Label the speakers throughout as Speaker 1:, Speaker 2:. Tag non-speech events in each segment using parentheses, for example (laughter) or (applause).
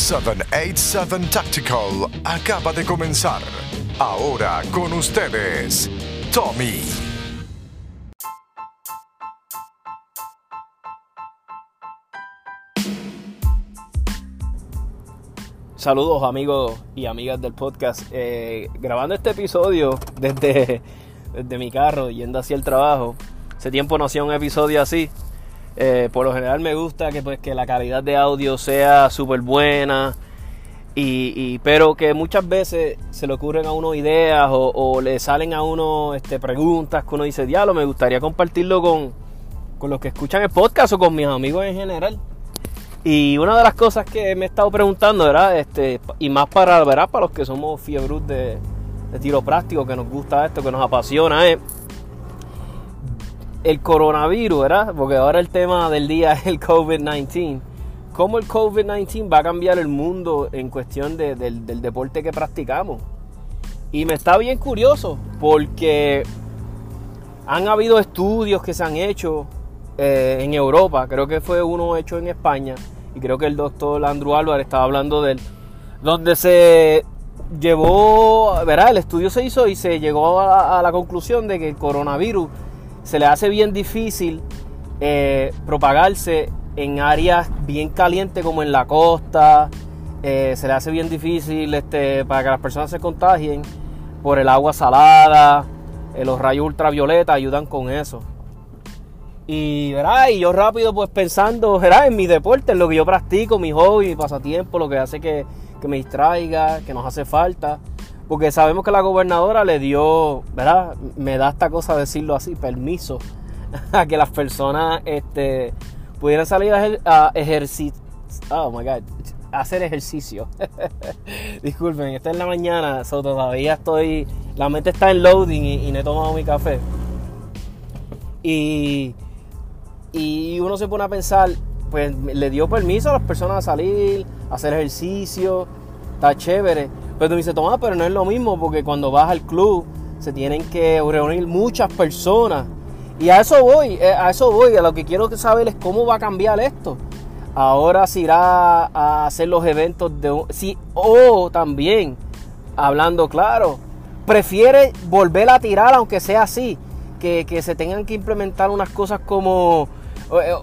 Speaker 1: 787 Tactical acaba de comenzar. Ahora con ustedes, Tommy.
Speaker 2: Saludos amigos y amigas del podcast. Eh, grabando este episodio desde, desde mi carro, yendo hacia el trabajo. Hace tiempo no hacía un episodio así. Eh, por lo general me gusta que, pues, que la calidad de audio sea súper buena. Y, pero que muchas veces se le ocurren a uno ideas o, le salen a uno este, preguntas que uno dice, diablo, me gustaría compartirlo con, con los que escuchan el podcast o con mis amigos en general. Y una de las cosas que me he estado preguntando, ¿verdad? Este, y más para, ¿verdad? para los que somos fiebros de, de tiro práctico, que nos gusta esto, que nos apasiona, es el coronavirus, ¿verdad? Porque ahora el tema del día (laughs) es el COVID-19. ¿Cómo el COVID-19 va a cambiar el mundo en cuestión del deporte que practicamos? Y me está bien curioso porque han habido estudios que se han hecho eh, en Europa, creo que fue uno hecho en España, y creo que el doctor Andrew Álvarez estaba hablando de él, donde se llevó, ¿verdad? El estudio se hizo y se llegó a, la conclusión de que el coronavirus se le hace bien difícil eh, propagarse en áreas bien calientes como en la costa, eh, se le hace bien difícil este, para que las personas se contagien por el agua salada, los rayos ultravioleta ayudan con eso. Y, y yo rápido pues pensando ¿verdad? en mi deporte, en lo que yo practico, mi hobby, mi pasatiempo, lo que hace que, me distraiga, que nos hace falta. Porque sabemos que la gobernadora le dio, ¿verdad? Me da esta cosa decirlo así, permiso (laughs) a que las personas este, pudieran salir a, ejercitar. Oh my God, hacer ejercicio. (laughs) Disculpen, esta es la mañana, todavía estoy. La mente está en loading y, y no he tomado mi café. Y y uno se pone a pensar, pues le dio permiso a las personas a salir, a hacer ejercicio, está chévere. Pero tú dices, toma, pero no es lo mismo porque cuando vas al club se tienen que reunir muchas personas. Y a eso voy, eh, a eso voy, a lo que quiero saber es cómo va a cambiar esto. Ahora se irá a hacer los eventos de... Sí, o también, hablando claro, prefiere volver a tirar aunque sea así, que, que se tengan que implementar unas cosas como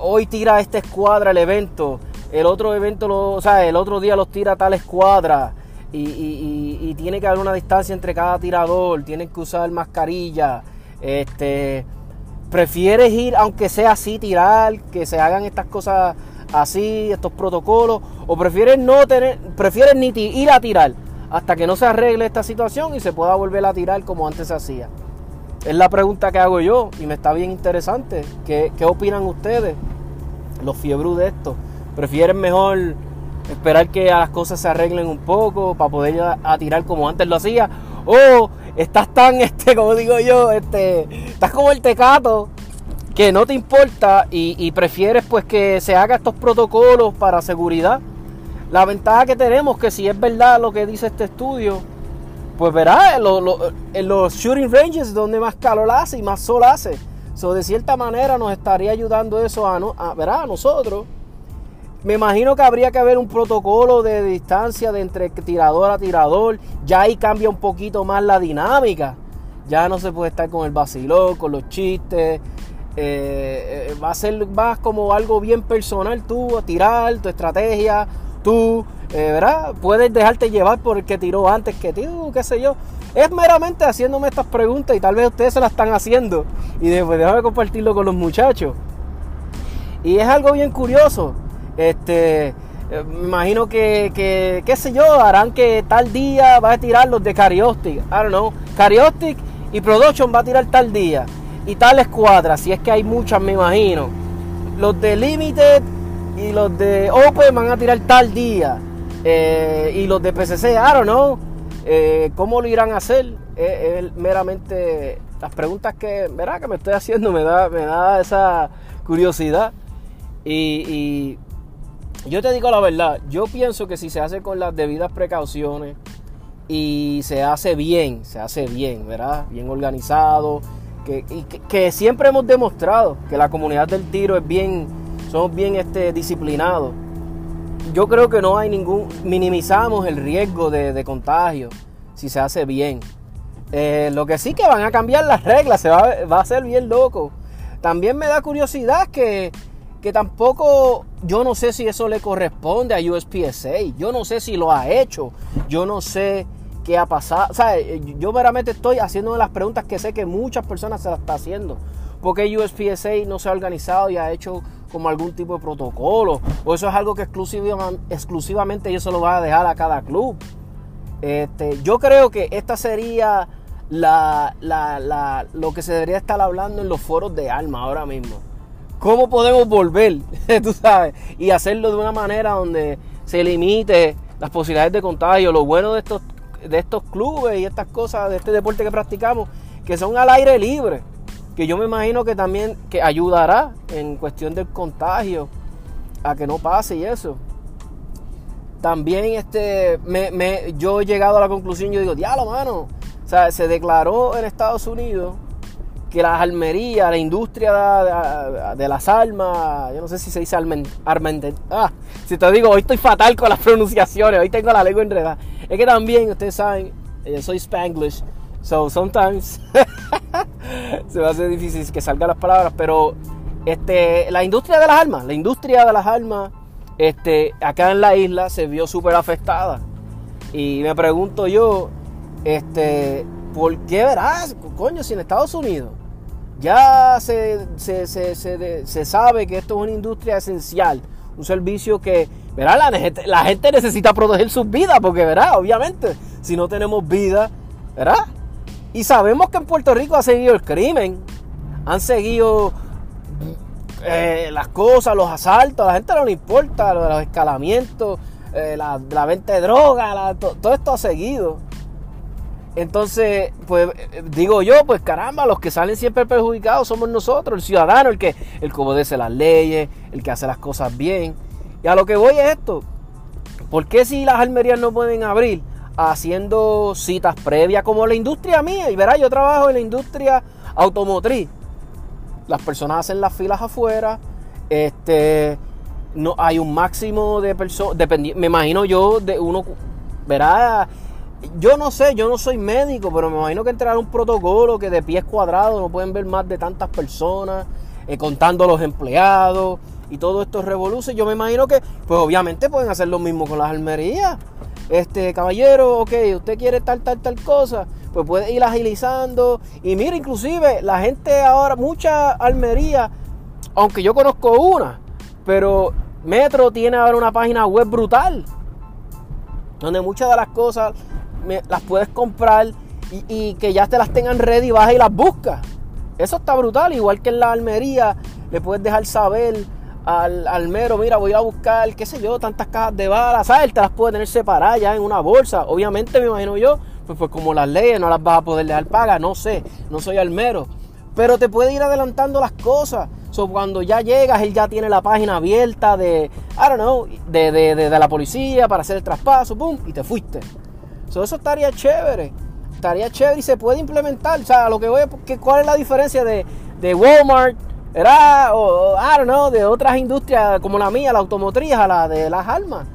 Speaker 2: hoy tira esta escuadra el evento, el otro evento, lo, o sea, el otro día los tira tal escuadra. Y, tiene que haber una distancia entre cada tirador, tienen que usar mascarilla. Este, prefieres ir, aunque sea así, tirar, que se hagan estas cosas así, estos protocolos, o prefieres no tener, prefieres ni ir a tirar hasta que no se arregle esta situación y se pueda volver a tirar como antes se hacía. Es la pregunta que hago yo y me está bien interesante. ¿Qué, opinan ustedes, los fiebros de esto? ¿Prefieren mejor esperar que las cosas se arreglen un poco para poder a, tirar como antes lo hacía? ¿O estás tan, (laughs) este, como digo yo, este, estás como el tecato que no te importa y, prefieres pues que se haga estos protocolos para seguridad? La ventaja que tenemos que si es verdad lo que dice este estudio, pues verá, en, los shooting ranges donde más calor hace y más sol hace. So, de cierta manera nos estaría ayudando eso a, a, a nosotros. Me imagino que habría que haber un protocolo de distancia de entre tirador a tirador. Ya ahí cambia un poquito más la dinámica. Ya no se puede estar con el vacilón, con los chistes. Eh, eh, va a ser más como algo bien personal tú, a tirar, tu estrategia, tú, eh, ¿verdad? Puedes dejarte llevar por el que tiró antes que tú, qué sé yo. Es meramente haciéndome estas preguntas y tal vez ustedes se las están haciendo. Y después déjame compartirlo con los muchachos. Y es algo bien curioso. Este, eh, me imagino que, que, qué sé yo, harán que tal día va a tirar los de Cariostic. I don't know. Cariostic y Production va a tirar tal día. Y tal escuadra, si es que hay muchas, me imagino. Los de Limited y los de Open van a tirar tal día. Eh, y los de PCC, I don't know. Eh, ¿Cómo lo irán a hacer? Es, meramente las preguntas que, verá, que me estoy haciendo me da, me da esa curiosidad. Y, yo te digo la verdad, yo pienso que si se hace con las debidas precauciones y se hace bien, se hace bien, ¿verdad? Bien organizado, que, siempre hemos demostrado que la comunidad del tiro es bien, somos bien este, disciplinados yo creo que no hay ningún, minimizamos el riesgo de, contagio si se hace bien. Eh, lo que sí que van a cambiar las reglas, se va, va, a ser bien loco. También me da curiosidad que, que tampoco, yo no sé si eso le corresponde a USPSA, yo no sé si lo ha hecho, yo no sé qué ha pasado. O sea, yo meramente estoy haciendo las preguntas que sé que muchas personas se las están haciendo. Porque USPSA no se ha organizado y ha hecho como algún tipo de protocolo. O eso es algo que exclusivamente, ellos se lo van a dejar a cada club. Este, yo creo que esta sería la, lo que se debería estar hablando en los foros de alma ahora mismo. ¿Cómo podemos volver? (laughs) Tú sabes, y hacerlo de una manera donde se limite las posibilidades de contagio. Lo bueno de estos, de estos clubes y estas cosas, de este deporte que practicamos, que son al aire libre que yo me imagino que también que ayudará en cuestión del contagio a que no pase y eso. También este, me, yo he llegado a la conclusión, yo digo, diablo, mano, o sea, se declaró en Estados Unidos que las almerías, la industria de, las armas, yo no sé si se dice armament, ah, si te digo, hoy estoy fatal con las pronunciaciones, hoy tengo la lengua enredada. Es que también, ustedes saben, yo eh, soy Spanglish, So sometimes (laughs) se va a hacer difícil que salgan las palabras, pero este, la industria de las armas, la industria de las armas, este, acá en la isla se vio súper afectada. Y me pregunto yo, este, ¿por qué verás, coño, si en Estados Unidos ya se, se, se, sabe que esto es una industria esencial, un servicio que, verá, la, la gente necesita proteger sus vidas, porque, verá, obviamente, si no tenemos vida, ¿verdad? Y sabemos que en Puerto Rico ha seguido el crimen, han seguido eh, las cosas, los asaltos, a la gente no le importa, los escalamientos, eh, la, venta de droga, todo esto ha seguido. Entonces, pues digo yo, pues caramba, los que salen siempre perjudicados somos nosotros, el ciudadano, el que, el que obedece las leyes, el que hace las cosas bien. Y a lo que voy es esto. ¿Por qué si las almerías no pueden abrir? haciendo citas previas como la industria mía. Y verá, yo trabajo en la industria automotriz. Las personas hacen las filas afuera. Este, no hay un máximo de personas. Me imagino yo de uno. Verá, yo no sé, yo no soy médico, pero me imagino que entrar un protocolo que de pies cuadrados no pueden ver más de tantas personas, eh, contando los empleados y todo esto revoluce. Yo me imagino que, pues obviamente pueden hacer lo mismo con las almerías este caballero, ok, usted quiere tal, tal, tal cosa, pues puede ir agilizando. Y mira, inclusive la gente ahora, mucha almería, aunque yo conozco una, pero Metro tiene ahora una página web brutal, donde muchas de las cosas las puedes comprar y, que ya te las tengan ready, vas y las buscas. Eso está brutal, igual que en la almería, le puedes dejar saber al, mero, mira, voy a buscar, qué sé yo, tantas cajas de balas, ¿sabes? Él te las puede tener separadas ya en una bolsa. Obviamente, me imagino yo, pues, pues como las leyes no las vas a poder dejar pagas, no sé, no soy almero. Pero te puede ir adelantando las cosas. Cuando ya llegas, él ya tiene la página abierta de, I don't know, de, de, de, la policía para hacer el traspaso, pum, y te fuiste. So, eso estaría chévere. Estaría chévere y se puede implementar. O sea, lo que voy a, ¿cuál es la diferencia de, de Walmart era, o, I don't know, de otras industrias como la mía, la automotriz, a la de las armas.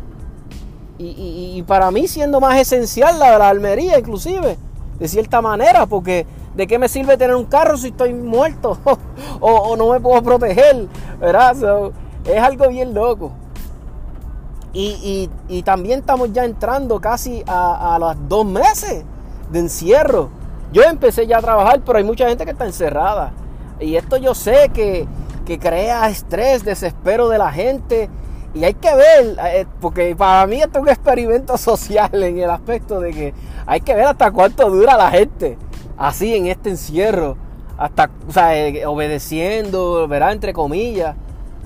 Speaker 2: Y, para mí siendo más esencial la de la almería, inclusive, de cierta manera, porque ¿de qué me sirve tener un carro si estoy muerto (laughs) o, no me puedo proteger? ¿Verdad? es algo bien loco. Y, también estamos ya entrando casi a, a los dos meses de encierro. Yo empecé ya a trabajar, pero hay mucha gente que está encerrada. Y esto yo sé que, crea estrés, desespero de la gente. Y hay que ver, eh, porque para mí esto es un experimento (laughs) social en el aspecto de que hay que ver hasta cuánto dura la gente así en este encierro, hasta, o sea, eh, obedeciendo, verá, entre comillas,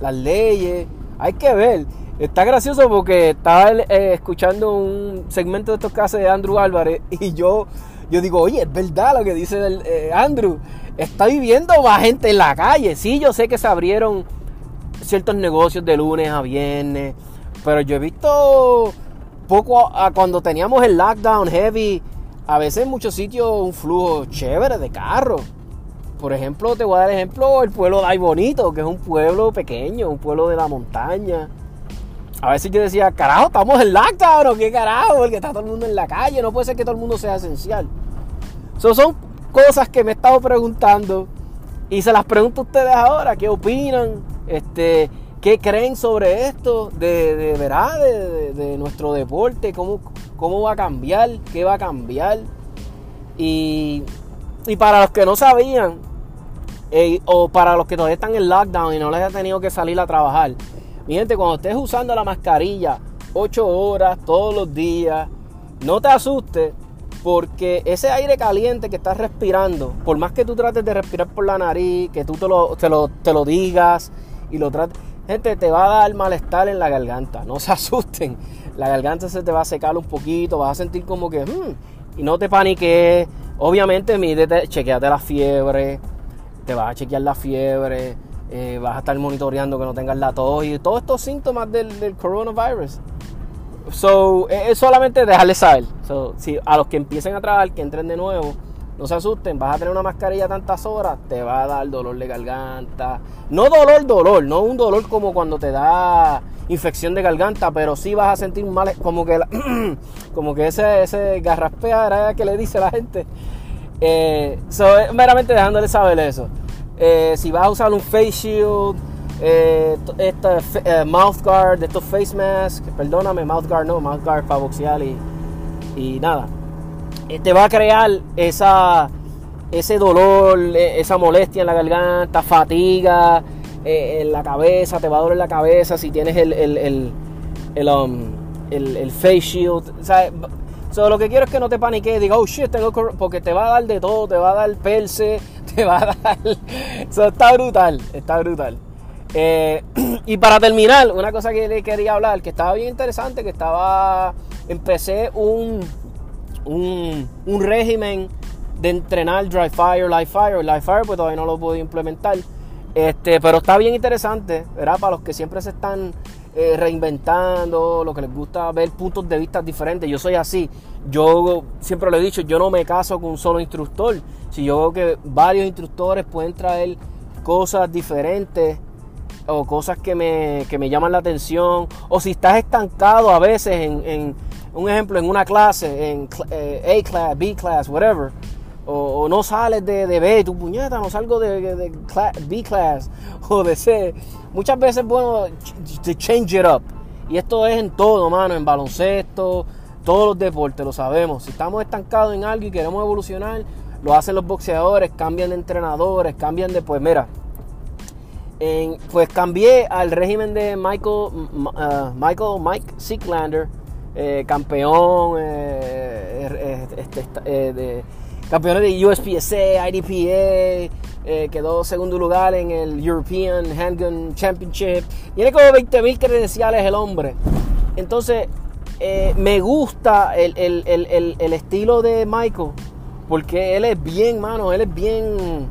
Speaker 2: las leyes. Hay que ver. Está gracioso porque estaba eh, escuchando un segmento de estos casos de Andrew Álvarez (laughs) y yo, yo digo, oye, es verdad lo que dice el, Andrew está viviendo más gente en la calle. Sí, yo sé que se abrieron ciertos negocios de lunes a viernes, pero yo he visto poco a, cuando teníamos el lockdown heavy, a veces en muchos sitios un flujo chévere de carros. Por ejemplo, te voy a dar ejemplo el pueblo de Ay Bonito, que es un pueblo pequeño, un pueblo de la montaña. a veces yo decía, carajo, estamos en lockdown qué carajo, porque está todo el mundo en la calle, no puede ser que todo el mundo sea esencial. So, son cosas que me he estado preguntando y se las pregunto a ustedes ahora, ¿qué opinan? Este, ¿Qué creen sobre esto? De, de verdad, de, nuestro deporte, ¿Cómo, cómo va a cambiar, qué va a cambiar. Y, y para los que no sabían, o para los que todavía están en lockdown y no les ha tenido que salir a trabajar, mi gente, cuando estés usando la mascarilla 8 horas todos los días, no te asustes porque ese aire caliente que estás respirando, por más que tú trates de respirar por la nariz, que tú te lo, te lo, te lo digas y lo trates, gente, te va a dar malestar en la garganta. No se (laughs) asusten. La garganta se te va a secar un poquito, vas a sentir como que, hmm", y no te paniques. Obviamente, mídete, chequeate la fiebre, te vas a chequear la fiebre, eh, vas a estar monitoreando que no tengas la tos y todos estos síntomas del, coronavirus. So, es solamente dejarles saber. So, si a los que empiecen a trabajar, que entren de nuevo, no se asusten, vas a tener una mascarilla tantas horas, te va a dar dolor de garganta. No dolor, dolor, no un dolor como cuando te da infección de garganta, pero sí vas a sentir mal, como que, (clears throat) como que ese, ese garraspear que le dice la gente. Eh, so, es meramente dejándoles saber eso. Eh, si vas a usar un face shield, eh, esta eh, mouth guard, estos face masks, perdóname, mouth guard no, mouth guard para boxear y, y nada. Eh, te va a crear esa, ese dolor, esa molestia en la garganta, fatiga en la cabeza, te va a doler la cabeza si tienes el, el, el, el, um, face shield. O lo que quiero es que no te paniques, diga, oh shit, tengo porque te va a dar de todo, te va a dar perse, (laughs) te va a dar. Eso está brutal, está brutal. Eh, (clears throat) y para terminar, una cosa que le quería hablar, que estaba bien interesante, que estaba, empecé un, un, un régimen de entrenar dry fire, live fire. Live fire pues todavía no lo puedo implementar. Este, pero está bien interesante, ¿verdad? Para los que siempre se están eh, reinventando, lo que les gusta ver puntos de vista diferentes. Yo soy así. Yo siempre lo he dicho, yo no me caso con un solo instructor. Si yo veo que varios instructores pueden traer cosas diferentes o cosas que me, que me llaman la atención, o si estás estancado a veces en, un ejemplo, en una clase, en eh, A class, B class, whatever, o, no sales de, de, B, tu puñeta, no salgo de, de B class (laughs) o de C. Muchas veces es bueno to change it up. Y esto es en todo, mano, en baloncesto, todos los deportes, lo sabemos. Si estamos estancados en algo y queremos evolucionar, lo hacen los boxeadores, cambian de entrenadores, cambian de, pues mira, pues cambié al régimen de Michael, uh, Michael Mike Sicklander, eh, campeón, eh, este, de, campeón de USPSA, IDPA, quedó segundo lugar en el European Handgun Championship. Tiene como 20.000 credenciales el hombre. Entonces, me gusta el, el estilo de Michael, porque él es bien, mano, él es bien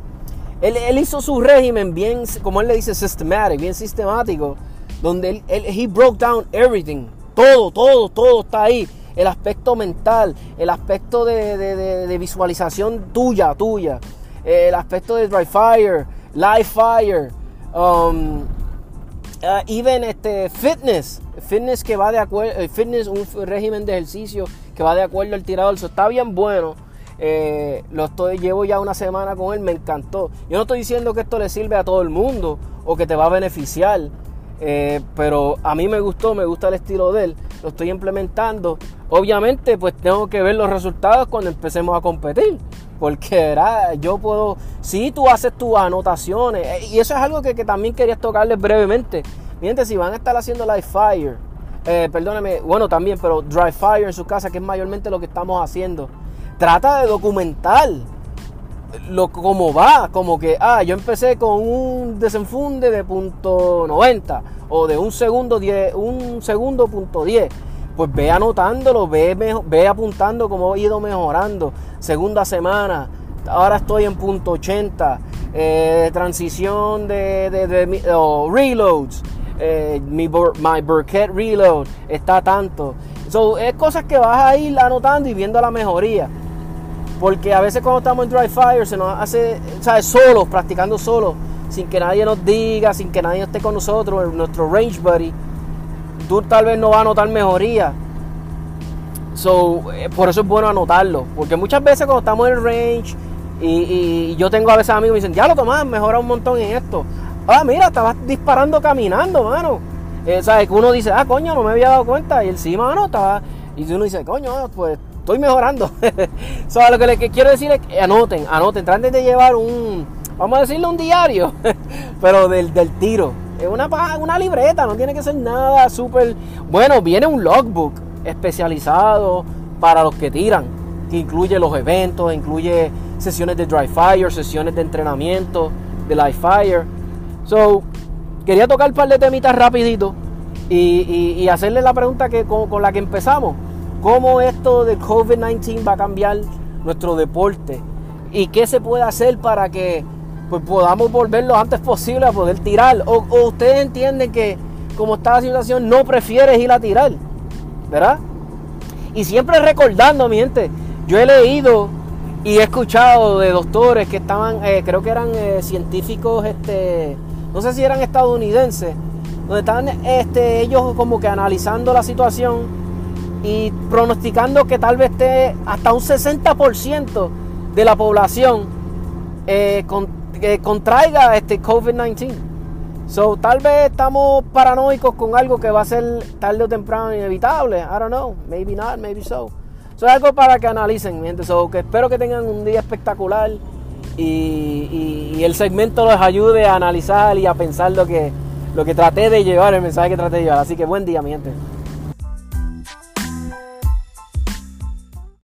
Speaker 2: él, hizo su régimen bien, como él le dice, systematic, bien sistemático, donde él, él he broke down everything. Todo, todo, todo está ahí. El aspecto mental, el aspecto de, visualización tuya, tuya. El aspecto de dry fire, live fire. Um, uh, even este fitness, fitness que va de acuerdo, eh, fitness, un régimen de ejercicio que va de acuerdo al tirador. Eso está bien bueno. Eh, lo estoy, llevo ya una semana con él, me encantó. Yo no estoy diciendo que esto le sirve a todo el mundo o que te va a beneficiar, eh, pero a mí me gustó, me gusta el estilo de él, lo estoy implementando. Obviamente, pues tengo que ver los resultados cuando empecemos a competir. Porque yo puedo, si tú haces tus anotaciones, eh, y eso es algo que, también quería tocarles brevemente. Miren, si van a estar haciendo live fire, perdóneme, bueno también, pero dry fire en su casa, que es mayormente lo que estamos haciendo trata de documentar lo cómo va, como que ah, yo empecé con un desenfunde de punto 90 o de un segundo 10, un segundo punto 10. Pues ve anotándolo, ve, ve apuntando cómo he ido mejorando. Segunda semana, ahora estoy en punto 80. Eh, transición de, de, reloads. Eh, mi, my Burkett reload está tanto. So, es cosas que vas a ir anotando y viendo la mejoría. Porque a veces cuando estamos en dry fire se nos hace. Solos, practicando solos, sin que nadie nos diga, sin que nadie esté con nosotros, nuestro range buddy. tú tal vez no vas a notar mejoría. So, eh, por eso es bueno anotarlo. Porque muchas veces cuando estamos en el range y, yo tengo a veces amigos que me dicen, ya lo tomás, mejora un montón en esto. Ah, mira, estabas disparando caminando, mano. Eh, ¿Sabes? Que uno dice, ah, coño, no me había dado cuenta. Y el sí, mano, estaba. Y uno dice, coño, pues estoy mejorando. (laughs) so, lo que, le, quiero decir es que anoten, anoten, traten de llevar un, vamos a decirle un diario, (laughs) pero del, del tiro. Es una, una libreta, no tiene que ser nada súper... Bueno, viene un logbook especializado para los que tiran, que incluye los eventos, incluye sesiones de dry fire, sesiones de entrenamiento, de live fire. So, quería tocar un par de temitas rapidito y, hacerle la pregunta que, con, la que empezamos. ¿Cómo esto del COVID-19 va a cambiar nuestro deporte? ¿Y qué se puede hacer para que pues, podamos volver lo antes posible a poder tirar? O, ustedes entienden que como está la situación no prefieres ir a tirar, ¿verdad? Y siempre recordando, mi gente, yo he leído y he escuchado de doctores que estaban, eh, creo que eran eh, científicos, este, no sé si eran estadounidenses, donde estaban este, ellos como que analizando la situación y pronosticando que tal vez esté hasta un 60% de la población eh, contraiga este COVID-19. So, tal vez estamos paranoicos con algo que va a ser tarde o temprano inevitable. I don't know. Maybe not, maybe so. Eso es algo para que analicen, gente. que espero que tengan un día espectacular y, el segmento les ayude a analizar y a pensar lo que, lo que traté de llevar, el mensaje que traté de llevar. Así que buen día, mi gente.